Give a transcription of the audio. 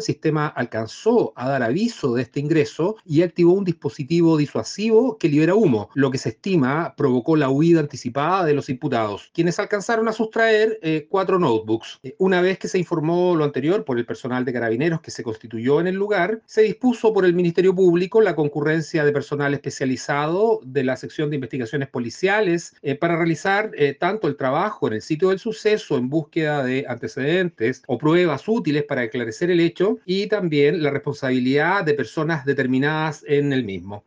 El sistema alcanzó a dar aviso de este ingreso y activó un dispositivo disuasivo que libera humo, lo que se estima provocó la huida anticipada de los imputados, quienes alcanzaron a sustraer eh, cuatro notebooks. Eh, una vez que se informó lo anterior por el personal de carabineros que se constituyó en el lugar, se dispuso por el Ministerio Público la concurrencia de personal especializado de la sección de investigaciones policiales eh, para realizar tanto el trabajo en el sitio del suceso en búsqueda de antecedentes o pruebas útiles para esclarecer el hecho y también la responsabilidad de personas determinadas en el mismo.